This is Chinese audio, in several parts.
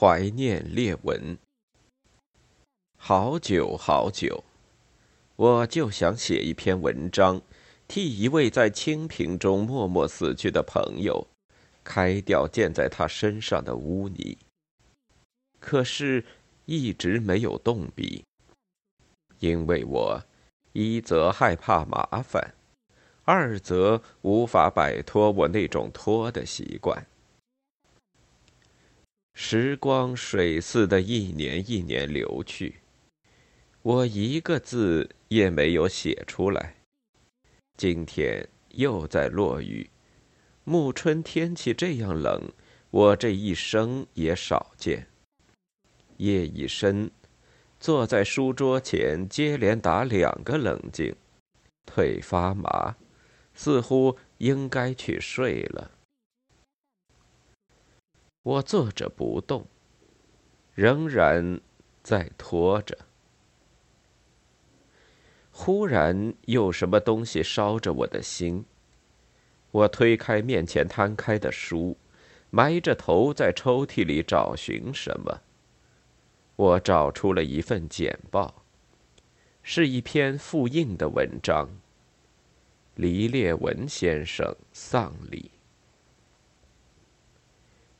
怀念列文。好久好久，我就想写一篇文章，替一位在清贫中默默死去的朋友，开掉溅在他身上的污泥。可是，一直没有动笔，因为我一则害怕麻烦。二则无法摆脱我那种拖的习惯。时光水似的一年一年流去，我一个字也没有写出来。今天又在落雨，暮春天气这样冷，我这一生也少见。夜已深，坐在书桌前，接连打两个冷静，腿发麻。似乎应该去睡了。我坐着不动，仍然在拖着。忽然有什么东西烧着我的心。我推开面前摊开的书，埋着头在抽屉里找寻什么。我找出了一份简报，是一篇复印的文章。黎烈文先生丧礼，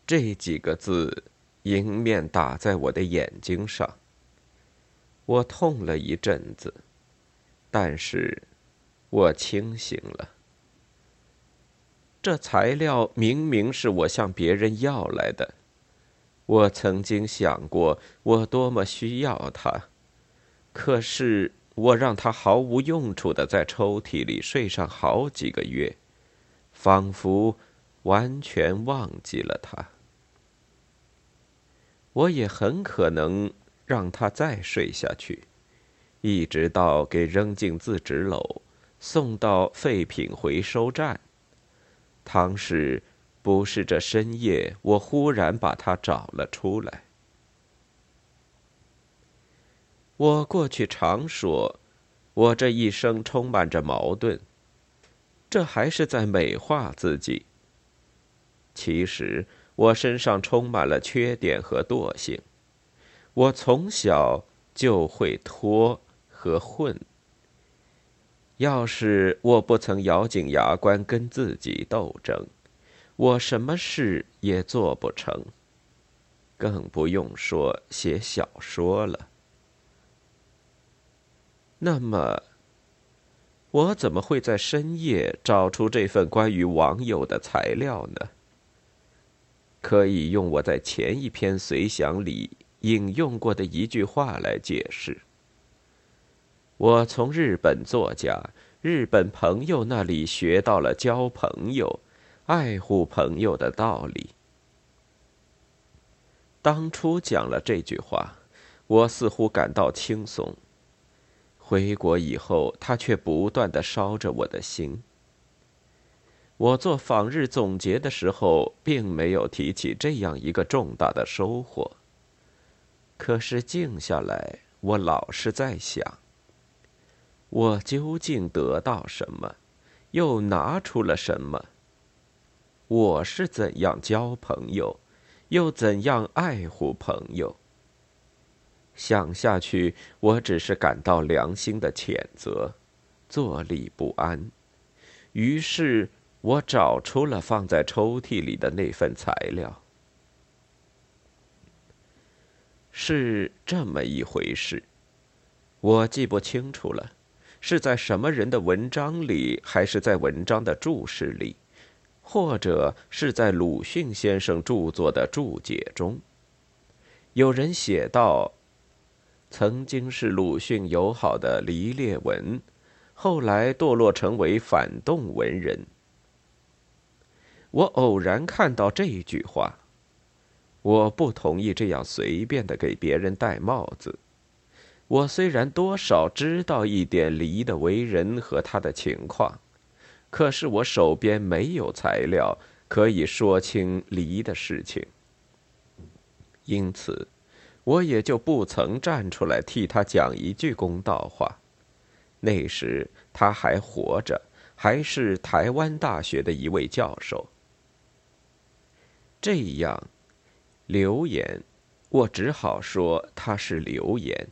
这几个字迎面打在我的眼睛上。我痛了一阵子，但是，我清醒了。这材料明明是我向别人要来的，我曾经想过我多么需要它，可是。我让它毫无用处的在抽屉里睡上好几个月，仿佛完全忘记了它。我也很可能让他再睡下去，一直到给扔进自纸篓，送到废品回收站。倘使不是这深夜，我忽然把他找了出来。我过去常说，我这一生充满着矛盾。这还是在美化自己。其实我身上充满了缺点和惰性。我从小就会拖和混。要是我不曾咬紧牙关跟自己斗争，我什么事也做不成，更不用说写小说了。那么，我怎么会在深夜找出这份关于网友的材料呢？可以用我在前一篇随想里引用过的一句话来解释：我从日本作家、日本朋友那里学到了交朋友、爱护朋友的道理。当初讲了这句话，我似乎感到轻松。回国以后，他却不断的烧着我的心。我做访日总结的时候，并没有提起这样一个重大的收获。可是静下来，我老是在想：我究竟得到什么，又拿出了什么？我是怎样交朋友，又怎样爱护朋友？想下去，我只是感到良心的谴责，坐立不安。于是，我找出了放在抽屉里的那份材料。是这么一回事，我记不清楚了，是在什么人的文章里，还是在文章的注释里，或者是在鲁迅先生著作的注解中？有人写道。曾经是鲁迅友好的黎烈文，后来堕落成为反动文人。我偶然看到这句话，我不同意这样随便的给别人戴帽子。我虽然多少知道一点黎的为人和他的情况，可是我手边没有材料可以说清黎的事情，因此。我也就不曾站出来替他讲一句公道话。那时他还活着，还是台湾大学的一位教授。这样，流言我只好说它是流言，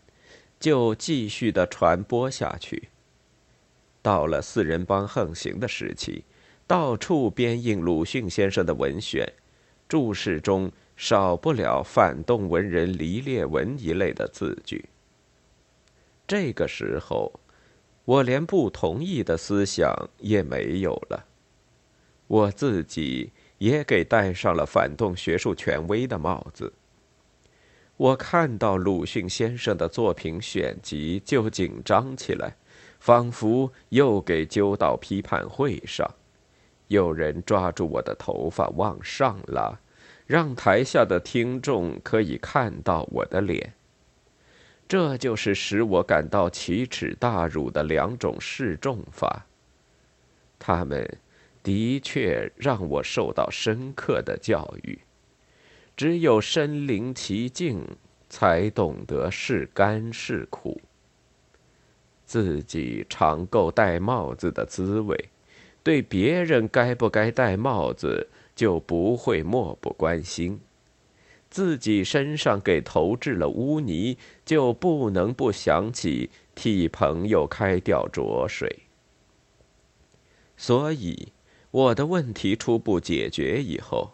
就继续的传播下去。到了四人帮横行的时期，到处编印鲁迅先生的文选，注释中少不了反动文人黎烈文一类的字句。这个时候，我连不同意的思想也没有了，我自己也给戴上了反动学术权威的帽子。我看到鲁迅先生的作品选集就紧张起来，仿佛又给揪到批判会上。有人抓住我的头发往上拉，让台下的听众可以看到我的脸。这就是使我感到奇耻大辱的两种示众法。他们的确让我受到深刻的教育。只有身临其境，才懂得是甘是苦。自己尝够戴帽子的滋味，对别人该不该戴帽子就不会漠不关心。自己身上给投掷了污泥，就不能不想起替朋友开掉浊水。所以，我的问题初步解决以后，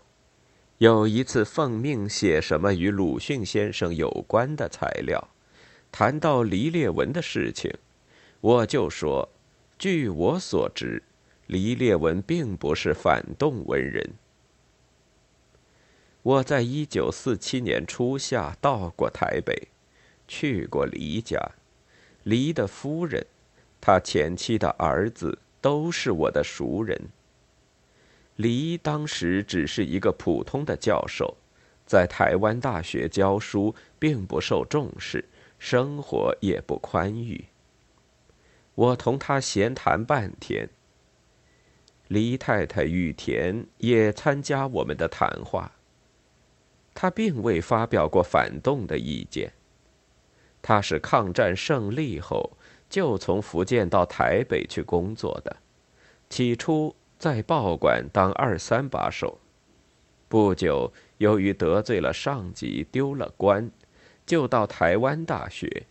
有一次奉命写什么与鲁迅先生有关的材料，谈到黎烈文的事情，我就说：据我所知，黎烈文并不是反动文人。我在一九四七年初夏到过台北，去过黎家，黎的夫人，他前妻的儿子都是我的熟人。黎当时只是一个普通的教授，在台湾大学教书，并不受重视，生活也不宽裕。我同他闲谈半天，黎太太雨田也参加我们的谈话。他并未发表过反动的意见。他是抗战胜利后就从福建到台北去工作的，起初在报馆当二三把手，不久由于得罪了上级，丢了官，就到台湾大学，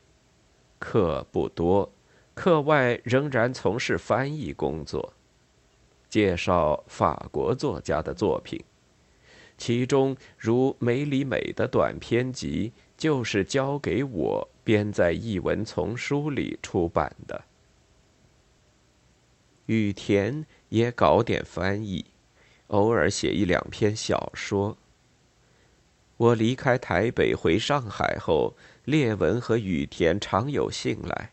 课不多，课外仍然从事翻译工作，介绍法国作家的作品。其中，如梅里美的短篇集，就是交给我编在译文丛书里出版的。雨田也搞点翻译，偶尔写一两篇小说。我离开台北回上海后，列文和雨田常有信来。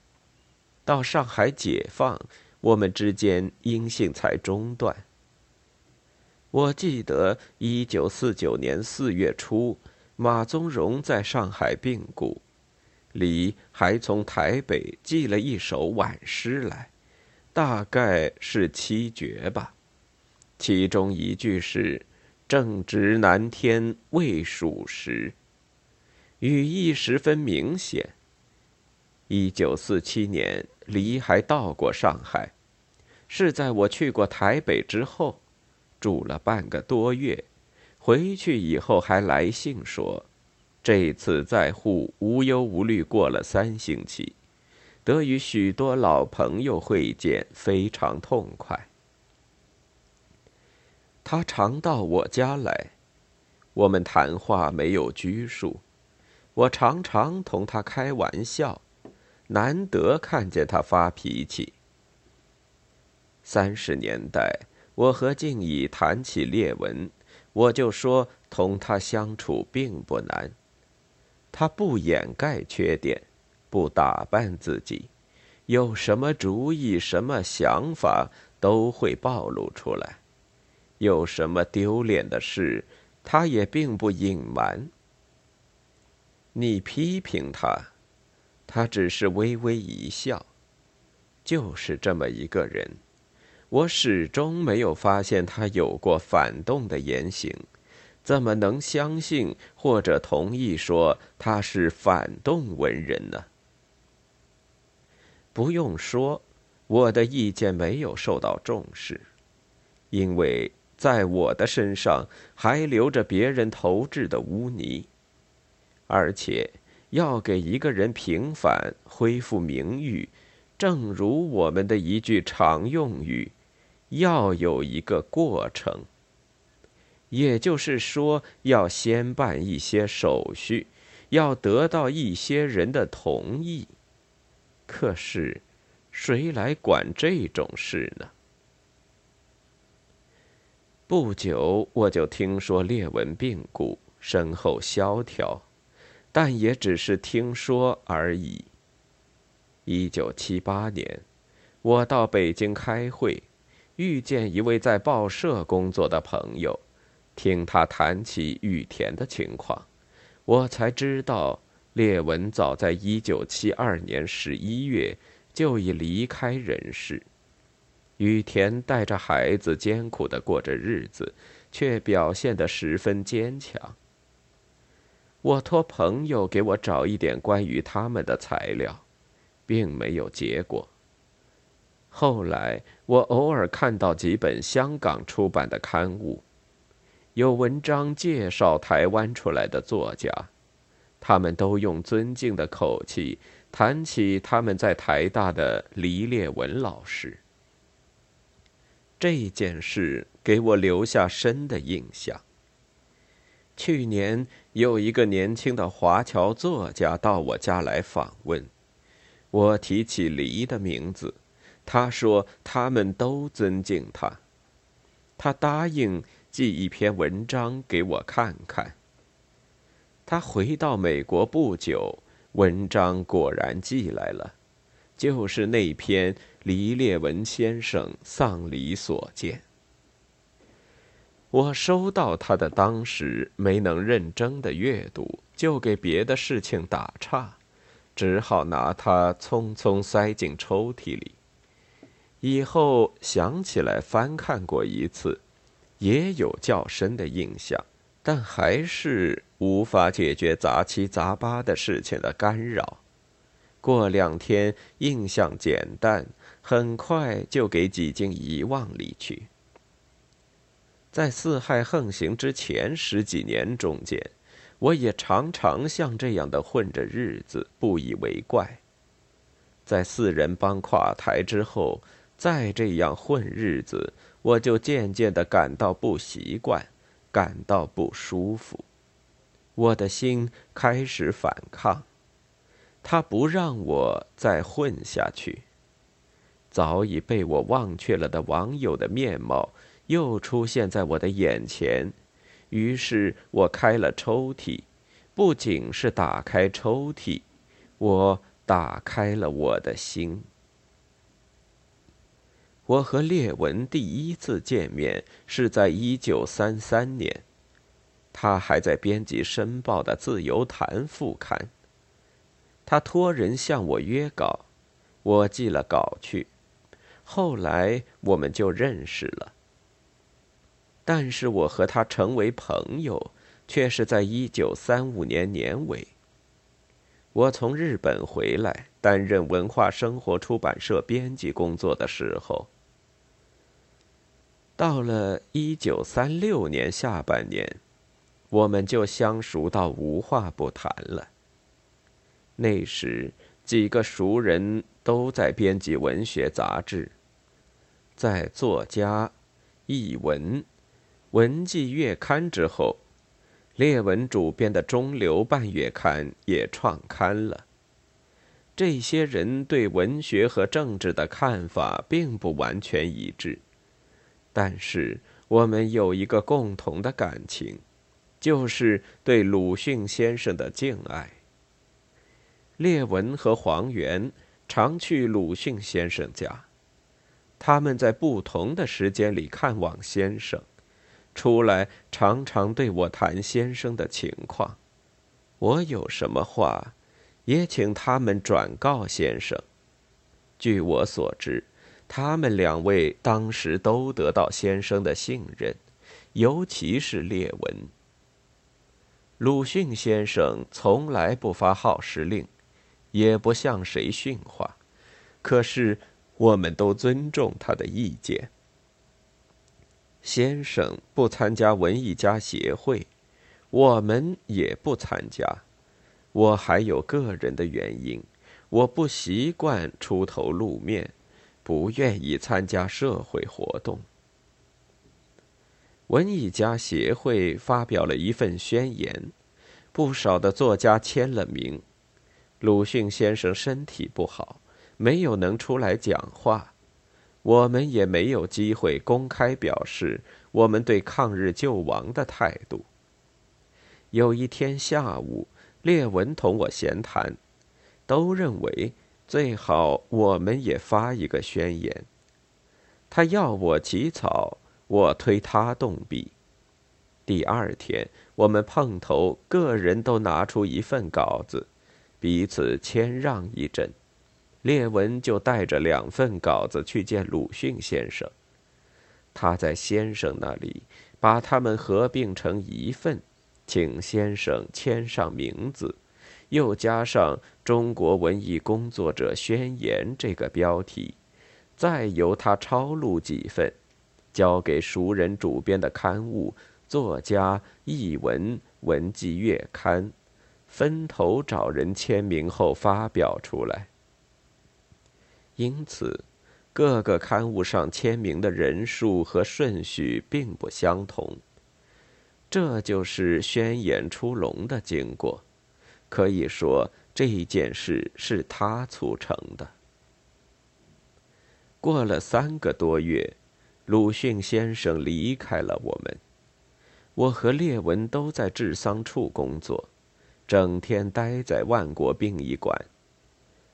到上海解放，我们之间音信才中断。我记得一九四九年四月初，马宗荣在上海病故，李还从台北寄了一首挽诗来，大概是七绝吧，其中一句是“正值南天未属时”，语意十分明显。一九四七年，黎还到过上海，是在我去过台北之后。住了半个多月，回去以后还来信说，这次在沪无忧无虑过了三星期，得与许多老朋友会见，非常痛快。他常到我家来，我们谈话没有拘束，我常常同他开玩笑，难得看见他发脾气。三十年代。我和静怡谈起列文，我就说同他相处并不难。他不掩盖缺点，不打扮自己，有什么主意、什么想法都会暴露出来。有什么丢脸的事，他也并不隐瞒。你批评他，他只是微微一笑。就是这么一个人。我始终没有发现他有过反动的言行，怎么能相信或者同意说他是反动文人呢？不用说，我的意见没有受到重视，因为在我的身上还留着别人投掷的污泥。而且要给一个人平反、恢复名誉，正如我们的一句常用语：“要有一个过程。”也就是说，要先办一些手续，要得到一些人的同意。可是，谁来管这种事呢？不久，我就听说列文病故，身后萧条，但也只是听说而已。一九七八年，我到北京开会，遇见一位在报社工作的朋友。听他谈起羽田的情况，我才知道列文早在一九七二年十一月就已离开人世。羽田带着孩子艰苦的过着日子，却表现得十分坚强。我托朋友给我找一点关于他们的材料，并没有结果。后来我偶尔看到几本香港出版的刊物。有文章介绍台湾出来的作家，他们都用尊敬的口气谈起他们在台大的黎烈文老师。这件事给我留下深的印象。去年有一个年轻的华侨作家到我家来访问，我提起黎的名字，他说他们都尊敬他，他答应。寄一篇文章给我看看。他回到美国不久，文章果然寄来了，就是那篇黎烈文先生丧礼所见。我收到他的当时没能认真的阅读，就给别的事情打岔，只好拿它匆匆塞进抽屉里。以后想起来翻看过一次。也有较深的印象，但还是无法解决杂七杂八的事情的干扰。过两天，印象减淡，很快就给挤进遗忘里去。在四害横行之前十几年中间，我也常常像这样的混着日子，不以为怪。在四人帮垮台之后，再这样混日子。我就渐渐的感到不习惯，感到不舒服，我的心开始反抗，他不让我再混下去。早已被我忘却了的网友的面貌又出现在我的眼前，于是我开了抽屉，不仅是打开抽屉，我打开了我的心。我和列文第一次见面是在一九三三年，他还在编辑《申报》的《自由谈》副刊。他托人向我约稿，我寄了稿去，后来我们就认识了。但是我和他成为朋友，却是在一九三五年年尾。我从日本回来，担任文化生活出版社编辑工作的时候。到了一九三六年下半年，我们就相熟到无话不谈了。那时几个熟人都在编辑文学杂志，在作家、译文、文记月刊之后，列文主编的中流半月刊也创刊了。这些人对文学和政治的看法并不完全一致。但是我们有一个共同的感情，就是对鲁迅先生的敬爱。列文和黄源常去鲁迅先生家，他们在不同的时间里看望先生，出来常常对我谈先生的情况。我有什么话，也请他们转告先生。据我所知。他们两位当时都得到先生的信任，尤其是列文。鲁迅先生从来不发号施令，也不向谁训话，可是我们都尊重他的意见。先生不参加文艺家协会，我们也不参加，我还有个人的原因，我不习惯出头露面，不愿意参加社会活动。文艺家协会发表了一份宣言，不少的作家签了名。鲁迅先生身体不好，没有能出来讲话，我们也没有机会公开表示我们对抗日救亡的态度。有一天下午，列文同我闲谈，都认为最好我们也发一个宣言。他要我起草。我推他动笔。第二天，我们碰头，个人都拿出一份稿子，彼此谦让一阵。列文就带着两份稿子去见鲁迅先生。他在先生那里把他们合并成一份，请先生签上名字，又加上《中国文艺工作者宣言》这个标题，再由他抄录几份。交给熟人主编的刊物《作家译文文季月刊》，分头找人签名后发表出来。因此，各个刊物上签名的人数和顺序并不相同。这就是宣言出笼的经过。可以说，这件事是他促成的。过了三个多月。鲁迅先生离开了我们，我和列文都在治丧处工作，整天待在万国殡仪馆。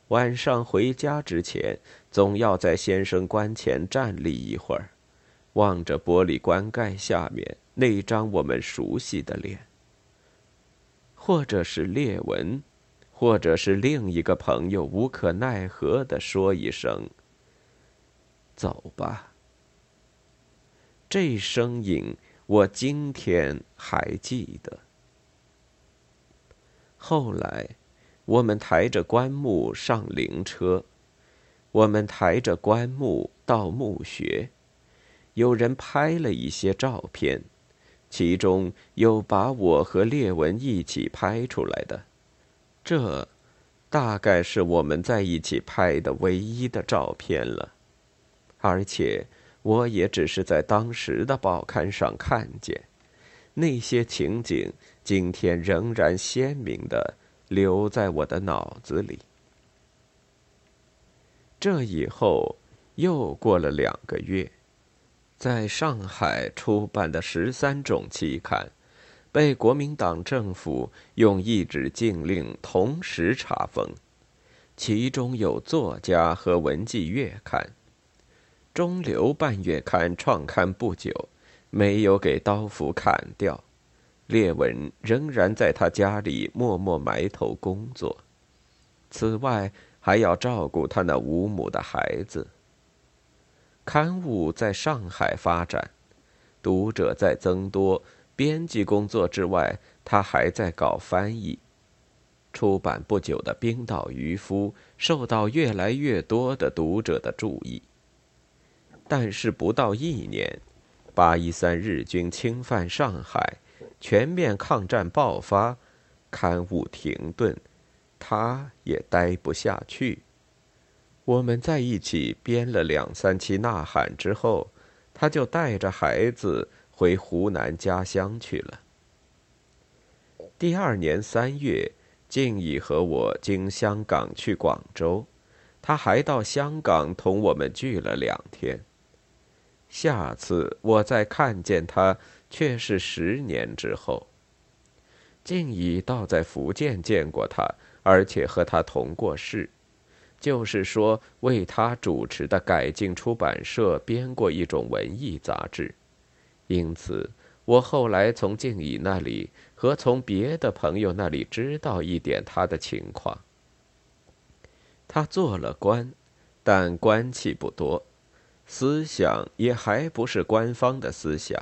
晚上回家之前，总要在先生棺前站立一会儿，望着玻璃棺盖下面那张我们熟悉的脸，或者是列文，或者是另一个朋友，无可奈何的说一声：“走吧。”这声音，我今天还记得。后来，我们抬着棺木上灵车，我们抬着棺木到墓穴，有人拍了一些照片，其中有把我和列文一起拍出来的，这，大概是我们在一起拍的唯一的照片了，而且。我也只是在当时的报刊上看见，那些情景今天仍然鲜明的留在我的脑子里。这以后又过了两个月，在上海出版的十三种期刊，被国民党政府用一纸禁令同时查封，其中有作家和文季月刊。中流半月刊创刊不久，没有给刀斧砍掉。列文仍然在他家里默默埋头工作，此外还要照顾他那五母的孩子。刊物在上海发展，读者在增多，编辑工作之外，他还在搞翻译。出版不久的《冰岛渔夫》受到越来越多的读者的注意。但是不到一年，八一三日军侵犯上海，全面抗战爆发，刊物停顿，他也待不下去。我们在一起编了两三期《呐喊》之后，他就带着孩子回湖南家乡去了。第二年三月，静怡和我经香港去广州，他还到香港同我们聚了两天。下次我再看见他，却是十年之后。静怡倒在福建见过他，而且和他同过事，就是说为他主持的改进出版社编过一种文艺杂志，因此我后来从静怡那里和从别的朋友那里知道一点他的情况。他做了官，但官气不多。思想也还不是官方的思想。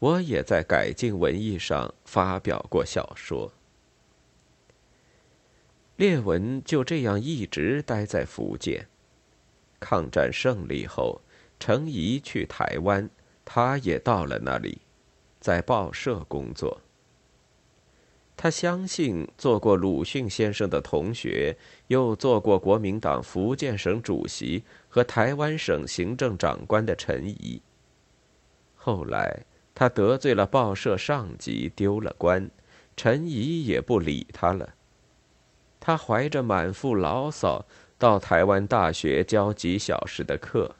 我也在改进文艺上发表过小说。列文就这样一直待在福建。抗战胜利后，程颐去台湾，他也到了那里，在报社工作。他相信做过鲁迅先生的同学，又做过国民党福建省主席和台湾省行政长官的陈仪。后来他得罪了报社上级，丢了官，陈仪也不理他了。他怀着满腹牢骚到台湾大学教几小时的课。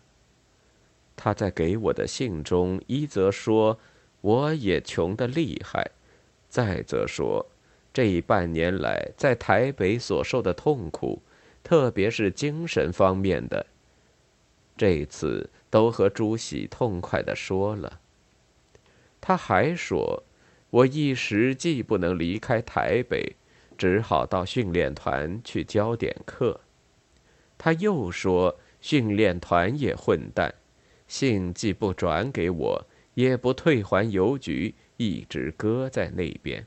他在给我的信中，一则说我也穷得厉害，再则说这半年来在台北所受的痛苦，特别是精神方面的，这次都和朱喜痛快的说了。他还说，我一时既不能离开台北，只好到训练团去教点课。他又说，训练团也混蛋。信既不转给我，也不退还邮局，一直搁在那边。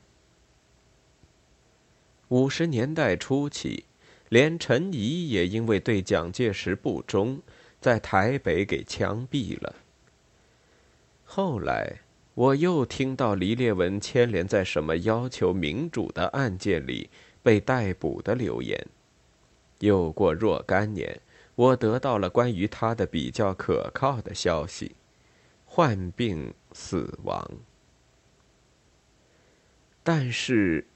五十年代初期，连陈仪也因为对蒋介石不忠，在台北给枪毙了。后来，我又听到黎烈文牵连在什么要求民主的案件里被逮捕的流言。又过若干年。我得到了关于他的比较可靠的消息：患病死亡。但是，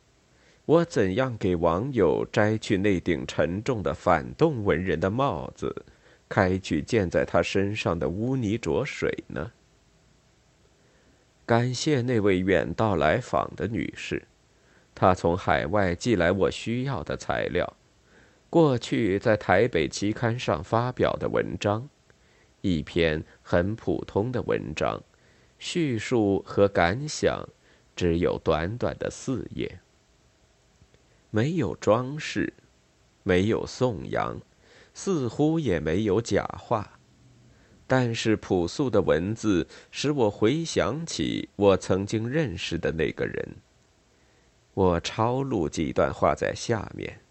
我怎样给网友摘去那顶沉重的反动文人的帽子，开去溅在他身上的污泥浊水呢？感谢那位远道来访的女士，她从海外寄来我需要的材料。过去在台北期刊上发表的文章，一篇很普通的文章，叙述和感想只有短短的四页，没有装饰，没有颂扬，似乎也没有假话，但是朴素的文字使我回想起我曾经认识的那个人。我抄录几段话在下面。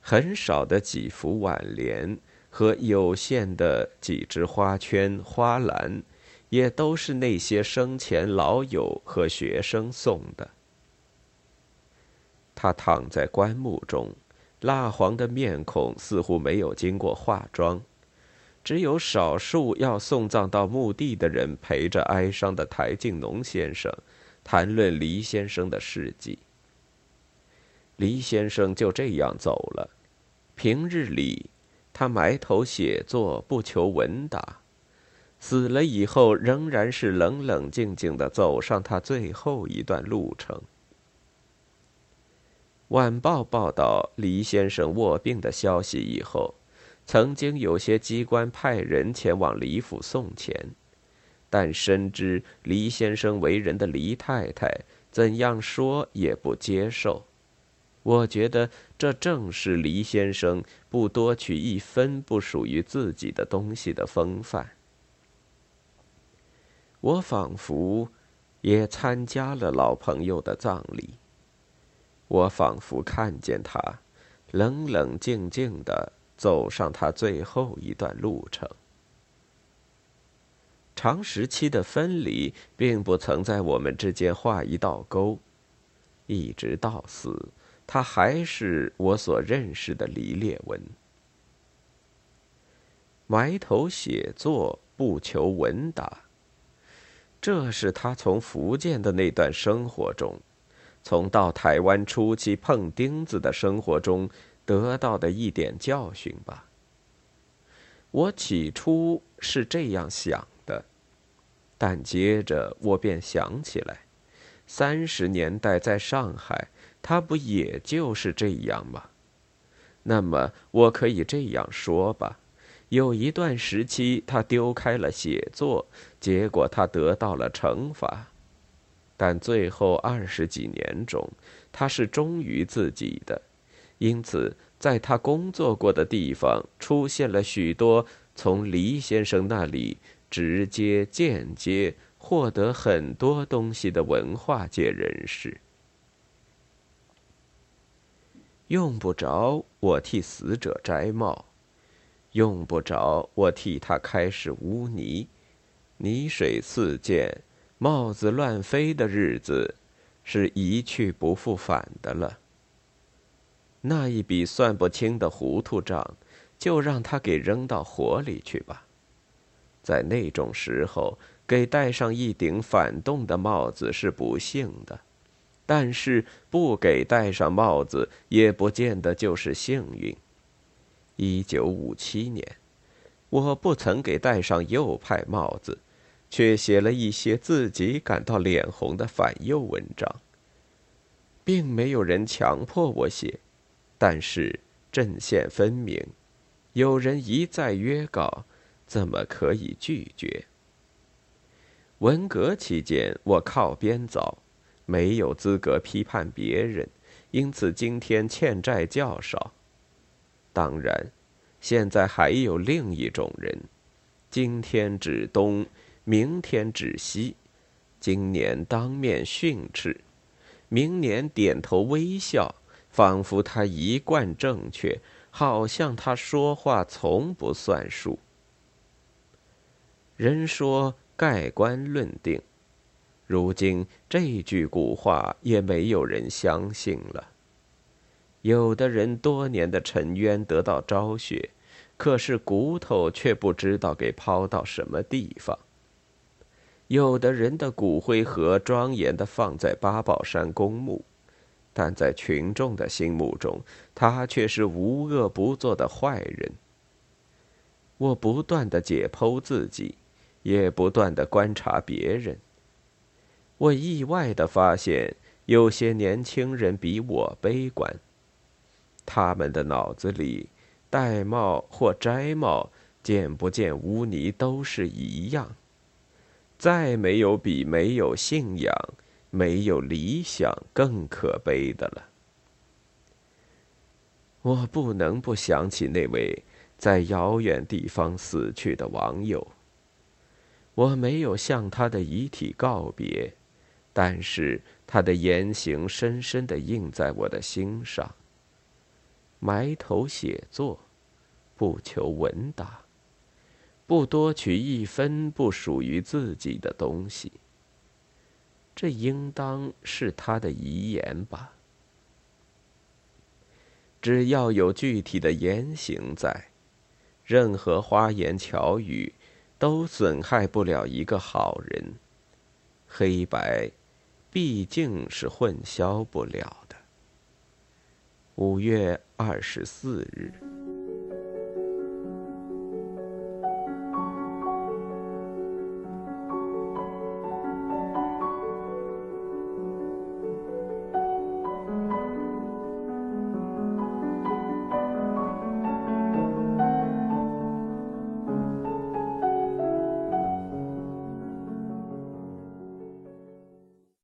很少的几幅挽联和有限的几枝花圈、花篮，也都是那些生前老友和学生送的。他躺在棺木中，蜡黄的面孔似乎没有经过化妆，只有少数要送葬到墓地的人陪着哀伤的台静农先生，谈论黎先生的事迹。黎先生就这样走了。平日里，他埋头写作，不求闻达；死了以后，仍然是冷冷静静的走上他最后一段路程。晚报报道黎先生卧病的消息以后，曾经有些机关派人前往李府送钱，但深知黎先生为人的黎太太怎样说也不接受。我觉得这正是黎先生不多取一分不属于自己的东西的风范。我仿佛也参加了老朋友的葬礼。我仿佛看见他冷冷静静的走上他最后一段路程。长时期的分离并不曾在我们之间画一道沟，一直到死。他还是我所认识的黎烈文。埋头写作，不求闻达。这是他从福建的那段生活中，从到台湾初期碰钉子的生活中得到的一点教训吧。我起初是这样想的，但接着我便想起来，三十年代在上海。他不也就是这样吗？那么我可以这样说吧：有一段时期，他丢开了写作，结果他得到了惩罚；但最后二十几年中，他是忠于自己的，因此在他工作过的地方，出现了许多从黎先生那里直接、间接获得很多东西的文化界人士。用不着我替死者摘帽，用不着我替他开始污泥，泥水四溅，帽子乱飞的日子，是一去不复返的了。那一笔算不清的糊涂账，就让他给扔到火里去吧。在那种时候，给戴上一顶反动的帽子是不幸的，但是不给戴上帽子，也不见得就是幸运。一九五七年，我不曾给戴上右派帽子，却写了一些自己感到脸红的反右文章。并没有人强迫我写。但是阵线分明，有人一再约稿，怎么可以拒绝？文革期间，我靠边走，没有资格批判别人，因此今天欠债较少。当然，现在还有另一种人，今天指东，明天指西，今年当面训斥，明年点头微笑。仿佛他一贯正确，好像他说话从不算数。人说盖棺论定，如今这句古话也没有人相信了。有的人多年的沉冤得到昭雪，可是骨头却不知道给抛到什么地方。有的人的骨灰盒庄严的放在八宝山公墓。但在群众的心目中，他却是无恶不作的坏人。我不断的解剖自己，也不断的观察别人。我意外的发现，有些年轻人比我悲观。他们的脑子里，戴帽或摘帽，见不见污泥都是一样。再没有比没有信仰。没有理想更可悲的了。我不能不想起那位在遥远地方死去的网友。我没有向他的遗体告别，但是他的言行深深的印在我的心上。埋头写作，不求闻达，不多取一分不属于自己的东西。这应当是他的遗言吧。只要有具体的言行在，任何花言巧语都损害不了一个好人。黑白毕竟是混淆不了的。五月二十四日。